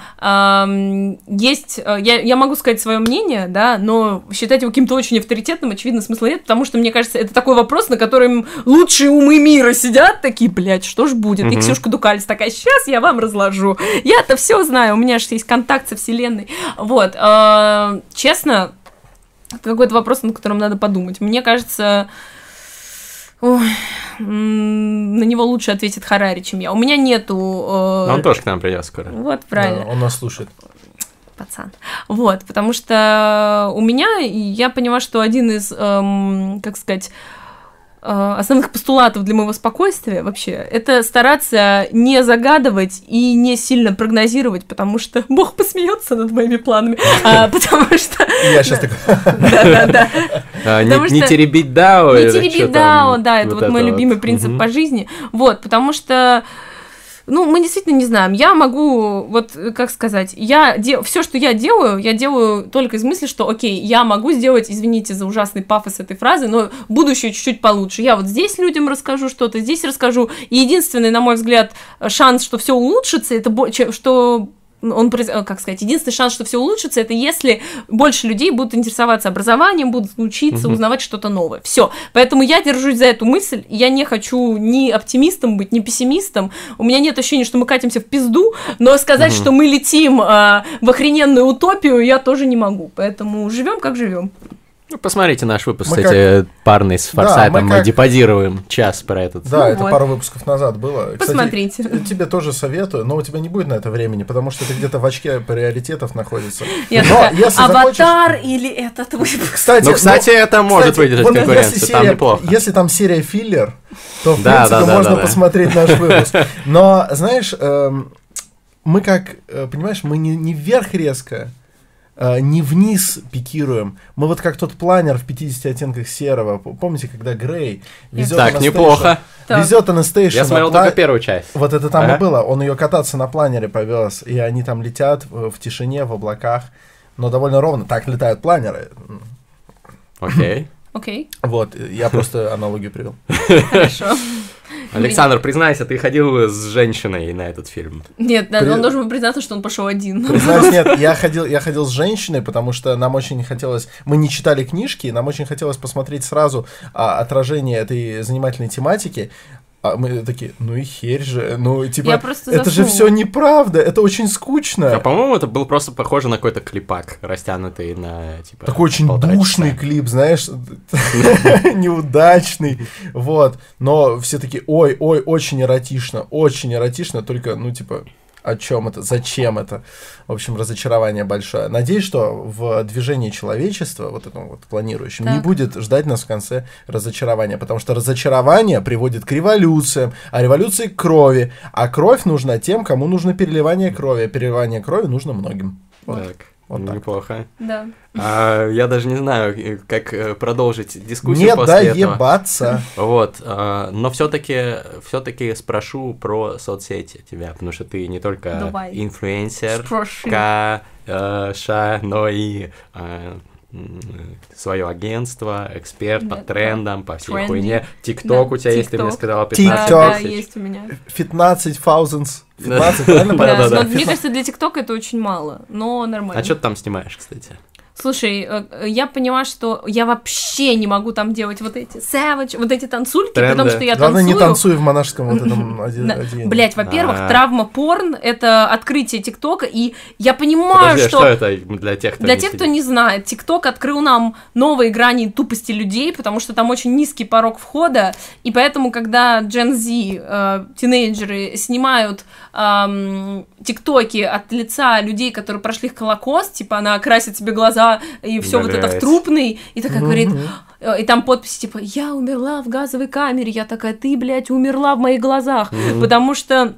есть, э, я, я могу сказать свое мнение, да, но считать его каким-то очень авторитетным, очевидно, смысла нет, потому что, мне кажется, это такой вопрос, на котором лучшие умы мира сидят такие, блядь, что ж будет? И Мгм. Ксюшка Дукалис такая, сейчас я вам разложу. Я-то все знаю, у меня же есть контакт со вселенной. Вот, э, честно, это какой-то вопрос, над которым надо подумать. Мне кажется, ой, на него лучше ответит Харари, чем я. У меня нету... э, Но он тоже к нам придет скоро. Вот, правильно Да, Он нас слушает. пацан. Вот, потому что у меня, и я поняла, что один из, эм, как сказать, основных постулатов для моего спокойствия вообще, это стараться не загадывать и не сильно прогнозировать, потому что Бог посмеется над моими планами, а, потому что... Я сейчас такой, Да-да-да. А, не, теребить дао Не теребить дао, да, это вот, мой любимый принцип по жизни. Вот, потому что ну, мы действительно не знаем. Я могу, вот, как сказать, я де... все, что я делаю, я делаю только из мысли, что, окей, я могу сделать, извините за ужасный пафос этой фразы, но будущее чуть-чуть получше. Я вот здесь людям расскажу что-то, здесь расскажу. И единственный, на мой взгляд, шанс, что все улучшится, это бо- что он, э, как сказать, единственный шанс, что все улучшится, это если больше людей будут интересоваться образованием, будут учиться, Мгм. узнавать что-то новое. Все. Поэтому я держусь за эту мысль. Я не хочу ни оптимистом быть, ни пессимистом. У меня нет ощущения, что мы катимся в пизду, но сказать, Мгм. что мы летим а, в охрененную утопию, я тоже не могу. Поэтому живем как живем. Ну, посмотрите наш выпуск, Мы кстати, парный с Да, Форсайтом. мы мы как- депозируем час про этот. Да, Ну это вот. пару выпусков назад было. Кстати, Посмотрите. тебе тоже советую, но у тебя не будет на это времени, потому что ты где-то в очке приоритетов находится. Я Но такая, если захочешь- аватар или этот выпуск? Кстати, Ну, кстати, это может кстати, выдержать вот конкуренцию, если там серия- неплохо. Если там серия филлер, то, в Да, принципе, да, да, можно да, да. посмотреть наш выпуск. Но, знаешь, эм, мы как, э, понимаешь, мы не, не вверх резко, не вниз пикируем. Мы вот как тот планер в 50 оттенках серого. Помните, когда Грей везет Так, неплохо. Везет Анастейшу Я смотрел только первую часть. Вот это там и было. Он ее кататься на планере повез, и они там летят в, в тишине, в облаках, но довольно ровно. Так летают планеры. Окей. Окей, Вот, я просто аналогию привел. хорошо. Александр, признайся, ты ходил с женщиной на этот фильм. Нет, да, При- он должен был признаться, что он пошел один. Знаешь, нет, я ходил, я ходил с женщиной, потому что нам очень хотелось, мы не читали книжки, нам очень хотелось посмотреть сразу а, отражение этой занимательной тематики. А мы такие, ну и херь же, ну типа, Я просто это же все неправда, это очень скучно. А, по-моему, это был просто похоже на какой-то клипак, растянутый на, типа, Такой очень душный часа. клип, знаешь, неудачный, вот. Но все таки ой, ой, очень эротично, очень эротично, только, ну, типа, о чем это, зачем это? В общем, разочарование большое. Надеюсь, что в движении человечества, вот этом вот планирующем, не Так. будет ждать нас в конце разочарования, потому что разочарование приводит к революциям, а революции к крови, а кровь нужна тем, кому нужно переливание крови, а переливание крови нужно многим. Вот. Так. Вот так. Неплохо. Да. А, я даже не знаю, э, как э, продолжить дискуссию Не после этого. доебаться. Вот, а, но все-таки все-таки спрошу про соцсети тебя, потому что ты не только Давай. инфлюенсер, э, ша, но и свое агентство, эксперт по Да, трендам, по всей Trendy. хуйне. Тикток Да, у тебя есть, ты мне TikTok. сказала, Да, 15 да, тысяч. есть у меня. 15 thousands. Да. 15, правильно Да, понятно? Да-да-да. но мне кажется, для ТикТока это очень мало, но нормально. А что ты там снимаешь, кстати? Слушай, э, э, я поняла, что я вообще не могу там делать вот эти savage, вот эти танцульки, Тренды. потому что я Главное, не танцую. танцуй в монашеском вот этом одеянии. Блять, во-первых, травма порн это открытие ТикТока, и я понимаю, Подожди, а что, что это для тех, кто для не тех, кто не знает, ТикТок открыл нам новые грани тупости людей, потому что там очень низкий порог входа, и поэтому, когда Gen Z, э, тинейджеры, снимают эм, ТикТоки от лица людей, которые прошли Холокост, типа она красит себе глаза и все вот это в трупный, и такая говорит. Э, И там подписи типа «Я умерла в газовой камере». Я такая «Ты, блядь, умерла в моих глазах». Потому что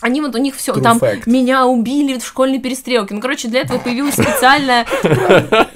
они вот у них все True там fact. меня убили в школьной перестрелке. Ну, короче, для этого появилась специальная...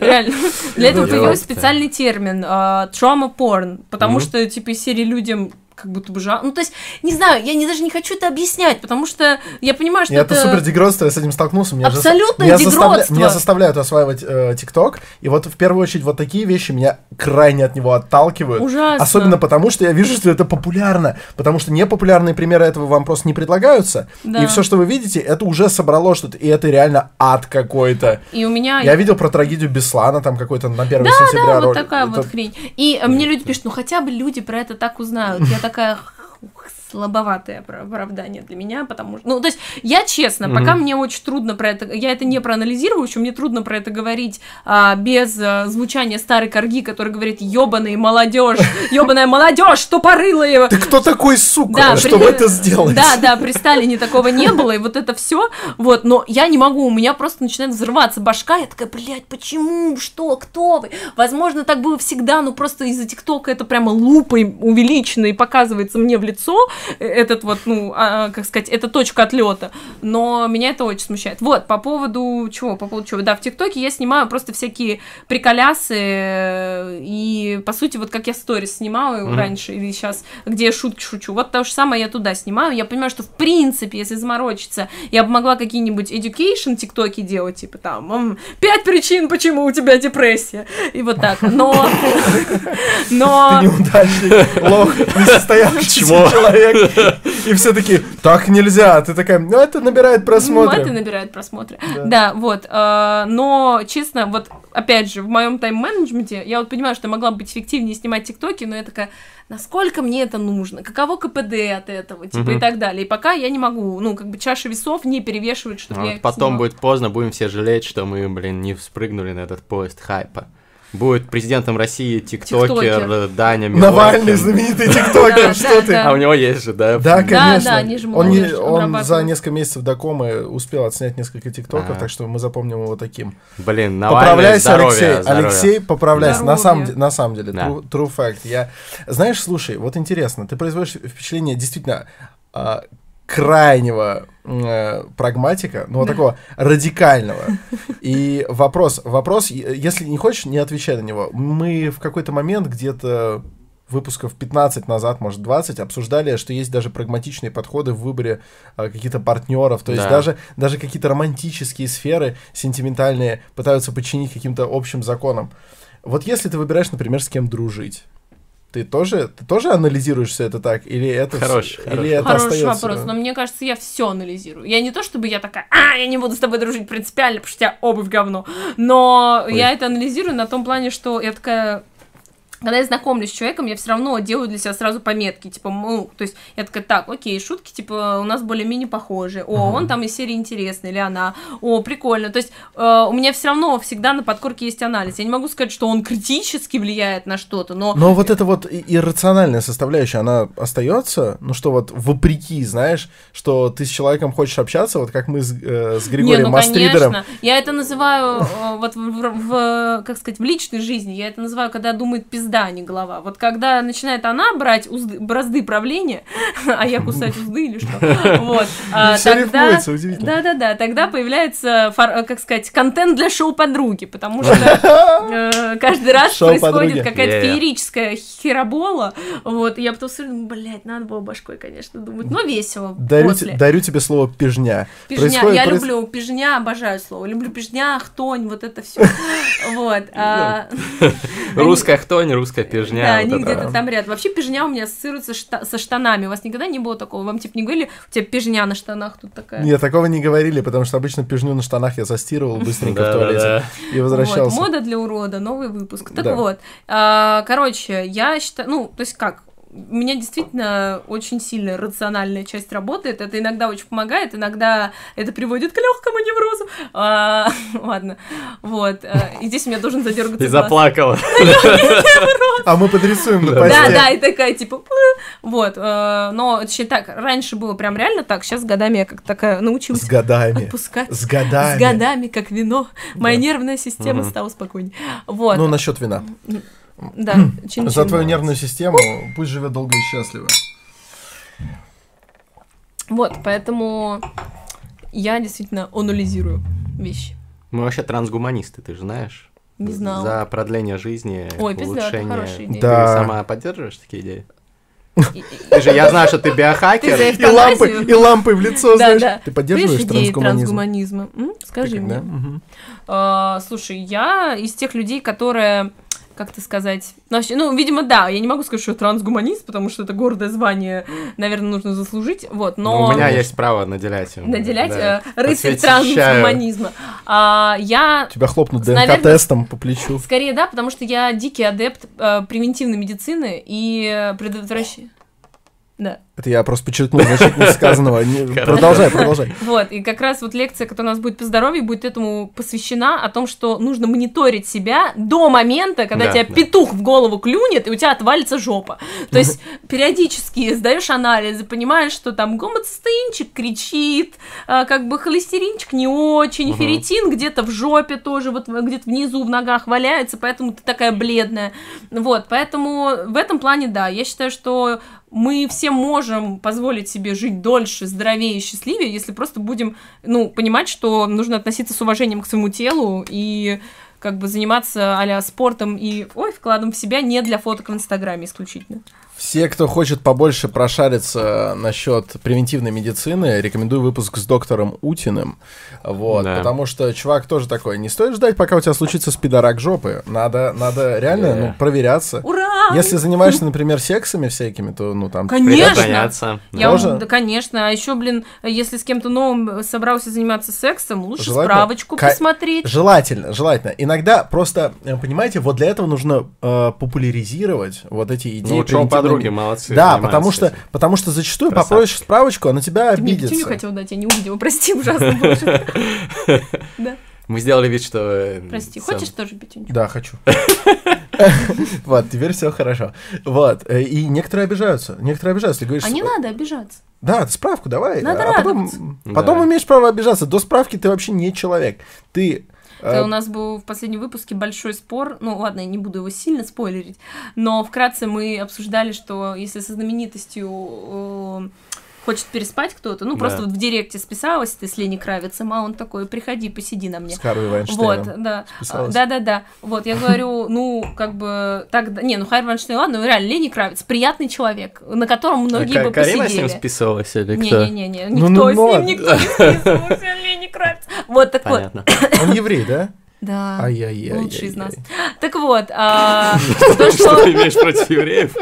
Реально. Для этого появился специальный термин trauma porn. Потому что, типа, серии людям как будто бы жал. Ну, то есть, не знаю, я не, даже не хочу это объяснять, потому что я понимаю, что Это это... супер дегродство, я с этим столкнулся. Меня же- Абсолютное меня заставля- дегродство. Меня заставляют осваивать э, ТикТок, и вот в первую очередь вот такие вещи меня крайне от него отталкивают. Ужасно. Особенно потому, что я вижу, что это популярно. Потому что непопулярные примеры этого вам просто не предлагаются. Да. И все, что вы видите, это уже собрало что-то. И это реально ад какой-то. И у меня... Я видел про трагедию Беслана, там какой-то на 1 Да, сентября да, вот ролик. такая Это- вот хрень. И э, мне люди пишут, ну хотя бы люди про это так узнают. Я такая «Ух, слабоватое опра- оправдание для меня, потому что... Ну, то есть, я честно, пока Мгм. мне очень трудно про это... Я это не проанализирую, еще мне трудно про это говорить а, без а, звучания старой корги, который говорит «Ёбаный молодежь, ёбаная молодежь, тупорылые!» Ты кто такой, сука, Да, чтобы при- это сделать? Да, да, при Сталине такого не было, и вот это все, вот, но я не могу, у меня просто начинает взрываться башка, я такая, блядь, почему, что, кто вы? Возможно, так было всегда, но просто из-за ТикТока это прямо лупой увеличено и показывается мне в лицо, этот вот, ну, а, как сказать, эта точка отлета, но меня это очень смущает. Вот, по поводу чего, по поводу чего, да, в ТикТоке я снимаю просто всякие приколясы, э, и, по сути, вот как я сторис снимала Мгм. раньше, или сейчас, где я шутки шучу, вот то же самое я туда снимаю, я понимаю, что, в принципе, если заморочиться, я бы могла какие-нибудь education тиктоки делать, типа там, пять причин, почему у тебя депрессия, и вот так, но... Но... Ты неудачник, лох, несостоявшийся Чмо. Человек. И все таки так нельзя. Ты такая, ну это набирает Ну, это просмотры. набирает просмотры. Да. Вот. э, но, честно, вот, опять же, в моем тайм-менеджменте я вот понимаю, что я могла бы быть эффективнее снимать тиктоки, но я такая, насколько мне это нужно? Каково КПД от этого? Типа, Мгм. и так далее. И пока я не могу, ну, как бы чаша весов не перевешивает, чтобы Вот я их потом снимала. будет поздно, будем все жалеть, что мы, блин, не спрыгнули на этот поезд хайпа. Будет президентом России тиктокер Тиктокер. Даня Навальный, Милохин. знаменитый Да, тиктокер, что ты? А у него есть же, да? Да, конечно. да, они же он, за несколько месяцев до комы успел отснять несколько тиктоков, Ага. так что мы запомним его таким. Блин, Навальный, Поправляйся, Алексей. Алексей, поправляйся. На самом, де- на самом деле, true fact. Я... Знаешь, слушай, вот интересно, ты производишь впечатление действительно а, крайнего э, прагматика, ну вот такого радикального. И вопрос, вопрос, если не хочешь, не отвечай на него. Мы в какой-то момент где-то выпусков 15 назад, может 20, обсуждали, что есть даже прагматичные подходы в выборе а, каких-то партнеров, то есть Да. даже, даже какие-то романтические сферы сентиментальные пытаются подчинить каким-то общим законам. Вот если ты выбираешь, например, с кем дружить, ты тоже, ты тоже анализируешь все это так? Или это, вс- Хороший, или хороший это Хороший остается? вопрос, но мне кажется, я все анализирую. Я не то, чтобы я такая, а, я не буду с тобой дружить принципиально, потому что у тебя обувь говно. Но Ой. я это анализирую на том плане, что я такая, когда я знакомлюсь с человеком, я все равно делаю для себя сразу пометки, типа, ну, то есть я такая, так, окей, шутки, типа, у нас более-менее похожие, о, он там из серии интересный, или она, о, прикольно, то есть э, у меня все равно всегда на подкорке есть анализ, я не могу сказать, что он критически влияет на что-то, но Но вот эта вот иррациональная составляющая, она остается? Ну что вот вопреки, знаешь, что ты с человеком хочешь общаться, вот как мы с, э, с Григорием Не, ну Мастридером. конечно. Я это называю э, вот в, в- в, как сказать, в личной жизни. Я это называю, когда думает пизда звезда, а не голова. Вот когда начинает она брать узды- бразды правления, а я кусать узды или что, вот, а, Всё тогда... Да-да-да, тогда появляется, как сказать, контент для шоу-подруги, потому что э, каждый раз Шоу-подруги. происходит какая-то Yeah. феерическая херобола, вот, и я потом смотрю, ну, блядь, надо было башкой, конечно, думать, но весело Дарю, после. те- дарю тебе слово пижня. Пижня, Происходит- я проис- люблю пижня, обожаю слово. Люблю пижня, хтонь, вот это все. Вот. а, Русская хтонь, русская пижня. Да, они где-то там рядом. Вообще пижня у меня ассоциируется со штанами. У вас никогда не было такого? Вам типа не говорили, у тебя пижня на штанах тут такая? Нет, такого не говорили, потому что обычно пижню на штанах я застирывал быстренько в туалете и возвращался. Вот, мода для урода, новый выпуск. Так Да. вот, а, короче, я считаю, ну, то есть как, у меня действительно очень сильная рациональная часть работает. Это иногда очень помогает, иногда это приводит к легкому неврозу. А, ладно, вот. а, И здесь у меня должен задергаться И заплакала. А мы подрисуем на Да. Да, да, и такая, типа, вот, э, но так, раньше было прям реально так, сейчас с годами я как такая научилась С годами. отпускать. С годами. С годами, как вино, моя нервная система стала спокойнее. Вот, Ну, насчет вина. Да, чин-чин. За твою нервную систему пусть живет долго и счастливо. Вот, поэтому я действительно анализирую вещи. Мы вообще трансгуманисты, ты же знаешь. Не знала. За продление жизни, Ой, пизда, это улучшение. хорошая идея. Ты Да. сама поддерживаешь такие идеи? Ты же, я знаю, что ты биохакер. И лампой, и лампой в лицо, Да, знаешь. да. Ты поддерживаешь трансгуманизм? трансгуманизма? Скажи мне. да? А, слушай, я из тех людей, которые, как это сказать, ну, вообще, ну, видимо, да, я не могу сказать, что я трансгуманист, потому что это гордое звание, наверное, нужно заслужить, вот, но... Ну, у меня есть право наделять. Наделять да. э, рыцарь трансгуманизма. А, я Тебя хлопнут ДНК-тестом по плечу. скорее да, потому что я дикий адепт э, превентивной медицины и предотвращения. Да. Это я просто подчеркнул значительность сказанного. Продолжай, продолжай. Вот, и как раз вот лекция, которая у нас будет по здоровью, будет этому посвящена о том, что нужно мониторить себя до момента, когда Да, тебя да. петух в голову клюнет, и у тебя отвалится жопа. То есть периодически сдаешь анализы, понимаешь, что там гомоцистеинчик кричит, а, как бы холестеринчик не очень, ферритин где-то в жопе тоже, вот где-то внизу в ногах валяется, поэтому ты такая бледная. Вот, поэтому в этом плане, да, я считаю, что мы все можем позволить себе жить дольше, здоровее и счастливее, если просто будем, ну, понимать, что нужно относиться с уважением к своему телу и как бы заниматься а спортом и, ой, вкладом в себя не для фоток в Инстаграме исключительно. Все, кто хочет побольше прошариться насчет превентивной медицины, рекомендую выпуск с доктором Утиным. Вот, Да. потому что чувак тоже такой, не стоит ждать, пока у тебя случится спидорак жопы. Надо, надо реально Yeah. ну, проверяться. Ура! Если занимаешься, например, сексами всякими, то, ну, там... Конечно! Я, Тоже? да, конечно. А еще, блин, если с кем-то новым собрался заниматься сексом, лучше Желательно справочку ка- посмотреть. Желательно, желательно. Иногда просто, э, понимаете, вот для этого нужно э, популяризировать вот эти идеи. Ну, подруги молодцы. Да, потому что, потому что зачастую Красавчик. попросишь справочку, она тебя Ты мне обидится. пятюню хотел дать, я не увидела. Прости, ужасно. Да, Мы сделали вид, что... э, прости. сам- Хочешь тоже пятюню? Да, хочу. Вот, теперь все хорошо. Вот, э, и некоторые обижаются. Некоторые обижаются. Ты говоришь, А не надо обижаться. да, справку давай. Надо а потом, радоваться. потом Да. имеешь право обижаться. До справки ты вообще не человек. Ты... э, Это у нас был в последнем выпуске большой спор. Ну, ладно, я не буду его сильно спойлерить. Но вкратце мы обсуждали, что если со знаменитостью э, хочет переспать кто-то, ну, Да. просто вот в директе списалась ты с Лени Кравицем, а он такой, приходи, посиди на мне. С Харви Вот, Вайнштейном. да. списалась. Да, да, да. Вот, я говорю, ну, как бы, так, да- не, ну, Харри Вайнштейн, ладно, ну, реально, Лени Кравец, приятный человек, на котором многие Ка- бы Карина с ним посидели. списывалась или кто? Не-не-не, Ну, никто ну, с ну ним, ладно. никто не списывался, Лени Кравец. Вот, так вот. Понятно. Он еврей, да? Да. Ай-яй-яй. Лучший из нас. Так вот, а, то, Что что ты имеешь против евреев?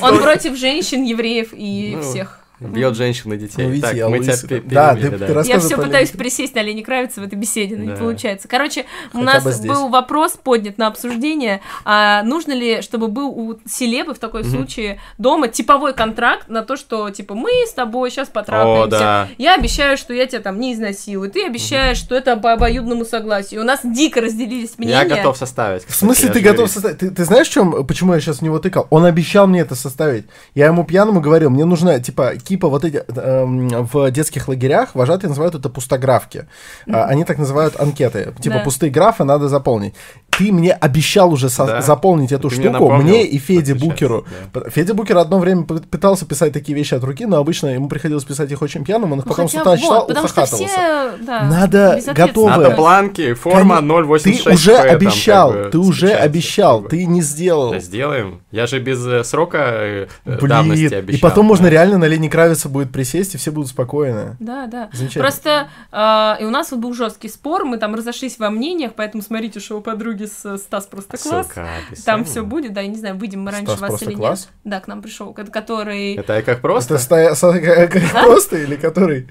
он против женщин, евреев и Ну, всех. Бьет женщин и детей. Ну, видите, Так, я мы тебя лысый. пе- Да, перебили, ты- да. ты Я все про пытаюсь присесть на Лени Кравица в этой беседе, но не Да. получается. Короче, у Хотя нас бы здесь. был вопрос поднят на обсуждение, а нужно ли, чтобы был у селебы в такой Мгм. случае дома типовой контракт на то, что, типа, мы с тобой сейчас О, потрахаемся, да. я обещаю, что я тебя там не изнасилую, ты обещаешь, что это по обоюдному согласию. У нас дико разделились мнения. Я готов составить. В смысле, кстати, ты готов жюри. составить? Ты, ты знаешь, чем, почему я сейчас в него тыкал? Он обещал мне это составить. Я ему пьяному говорил, мне нужно, типа, типа вот эти эм, в детских лагерях вожатые называют это пустографки. А, Они так называют анкеты. Типа Да. пустые графы надо заполнить. Ты мне обещал уже со- Да. заполнить эту Ты мне штуку, напомнил мне и Феде Букеру. да. Федя Букер одно время пытался писать такие вещи от руки, но обычно ему приходилось писать их очень пьяным, он их Ну, потом с хотя утра вот, читал, ухахатывался. все, да, Надо готовое. Надо бланки, форма Кон- 0,86. Ты уже там, обещал, как бы, ты уже обещал, как бы. ты не сделал. Да сделаем. Я же без э, срока э, э, Блин, давности обещал. и потом можно реально на Лени Кравица будет присесть, и все будут спокойны. Да, да. Просто э, и у нас вот был жесткий спор, мы там разошлись во мнениях, поэтому смотрите, что у подруги с Стас просто класс. Ссылка. Там все будет, да, я не знаю, выйдем мы раньше Стас вас просто или класс? нет. Да, к нам пришел, который. Это я как просто? Это ста- как- просто или который?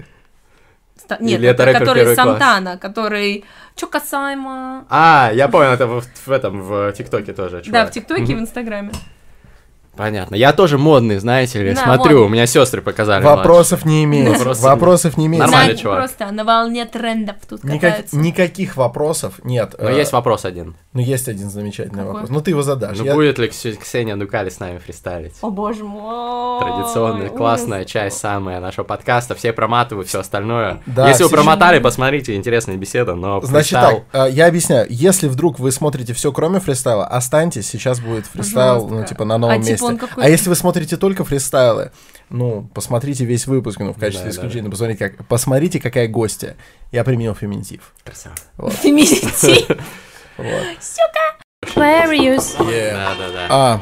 Ста- Нет, Или это рэпер который первый класс? Сантана, который. Чё касаемо. А, я понял, это в, в этом, в ТикТоке тоже, Да, чувак. в ТикТоке и в. Инстаграме. Понятно. Я тоже модный, знаете ли, Да, смотрю, модный. у меня сестры показали. Вопросов не имеет. Вопросов Вопросов не имеет. Нормально, чувак. Просто на волне трендов тут Никак- катаются. никаких вопросов нет. Но Э, есть вопрос один. Ну, есть один замечательный Какой? вопрос. Ну, ты его задашь. Ну Я- будет ли Ксения Дукали с нами фристайлить? О боже мой. Традиционная, ужас. классная часть самая нашего подкаста. Все проматывают, все остальное. Да, Если вы промотали, посмотрите, интересная беседа, но Значит так, э, я объясняю. Если вдруг вы смотрите все, кроме фристайла, останьтесь, сейчас будет фристайл, ну, типа, на новом А месте. Он какой? А если вы смотрите только фристайлы, ну, посмотрите весь выпуск, ну, в качестве Да, да, исключения, посмотрите, как, посмотрите, какая гостья. Я применил феминитив. Красава. Феминитив. Вот. Aquarius. Да, да, да. А,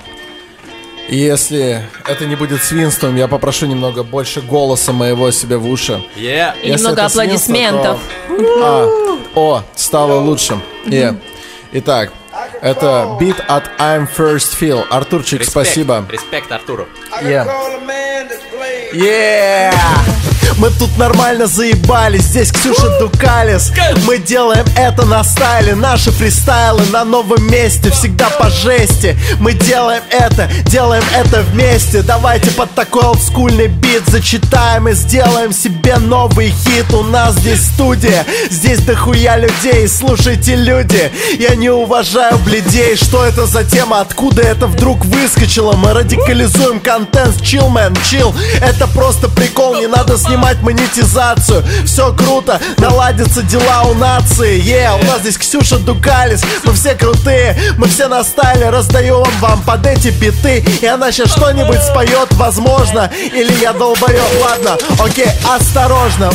если это не будет свинством, я попрошу немного больше голоса моего себе в уши. Е. И Если немного свинство, аплодисментов. то- А, о, стало лучше. Е. Итак, это бит от I'm First Feel. Артурчик, Респект. спасибо. Респект Артуру. Yeah. Yeah! Мы тут нормально заебались, здесь Ксюша Дукалис. Мы делаем это на стайле, наши фристайлы на новом месте Всегда по жести, мы делаем это, делаем это вместе. Давайте под такой олдскульный бит зачитаем и сделаем себе новый хит. У нас здесь студия, здесь дохуя людей Слушайте, люди, я не уважаю бледей Что это за тема, откуда это вдруг выскочило? Мы радикализуем контент, chill, man, chill Это просто прикол, не надо снимать монетизацию. Все круто, наладятся дела у нации. Е, у нас здесь Ксюша Дукалис Мы все крутые, мы все на стайле. Раздаем вам под эти биты И она сейчас что-нибудь споет, возможно Или я долбоёб, ладно, окей, осторожно!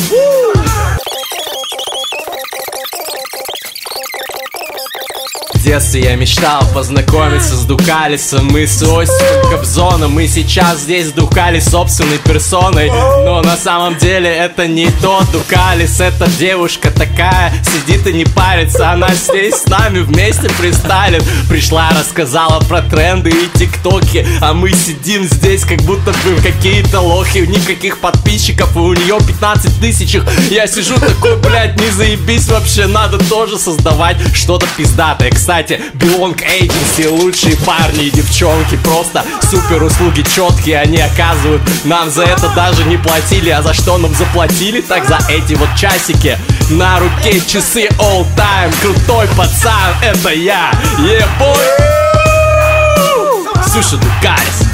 Детстве я мечтал познакомиться с Дукалисом. Мы с Осипом Кобзоном Мы сейчас здесь Дукалис собственной персоной. Но на самом деле это не тот Дукалис Это девушка такая Сидит и не парится. Она здесь с нами вместе фристайлит. Пришла, рассказала про тренды и тиктоки. А мы сидим здесь как будто бы какие-то лохи. Никаких подписчиков и у нее 15 тысяч. Я сижу такой, блядь, не заебись вообще Надо тоже создавать что-то пиздатое. Кстати, Belong Agency Лучшие парни и девчонки. Просто супер услуги четкие Они оказывают. Нам за это даже не платили А за что нам заплатили? Так за эти вот часики. На руке часы all time. Крутой пацан, это я. Ебой Ксюша Дукалис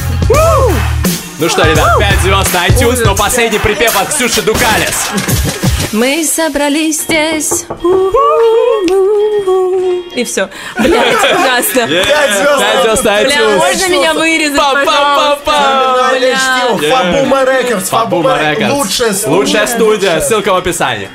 Ну что, ребят, 5 звезд на iTunes Но последний припев от Ксюши Дукалис Мы собрались здесь. И все. Блять, ужасно. Пять звезд. Пять звезд на Бля, iTunes можно меня вырезать, пожалуйста? Бля. Фабума Records, Фабума Фабума Records. Лучшая студия. Лучшая студия, ссылка в описании.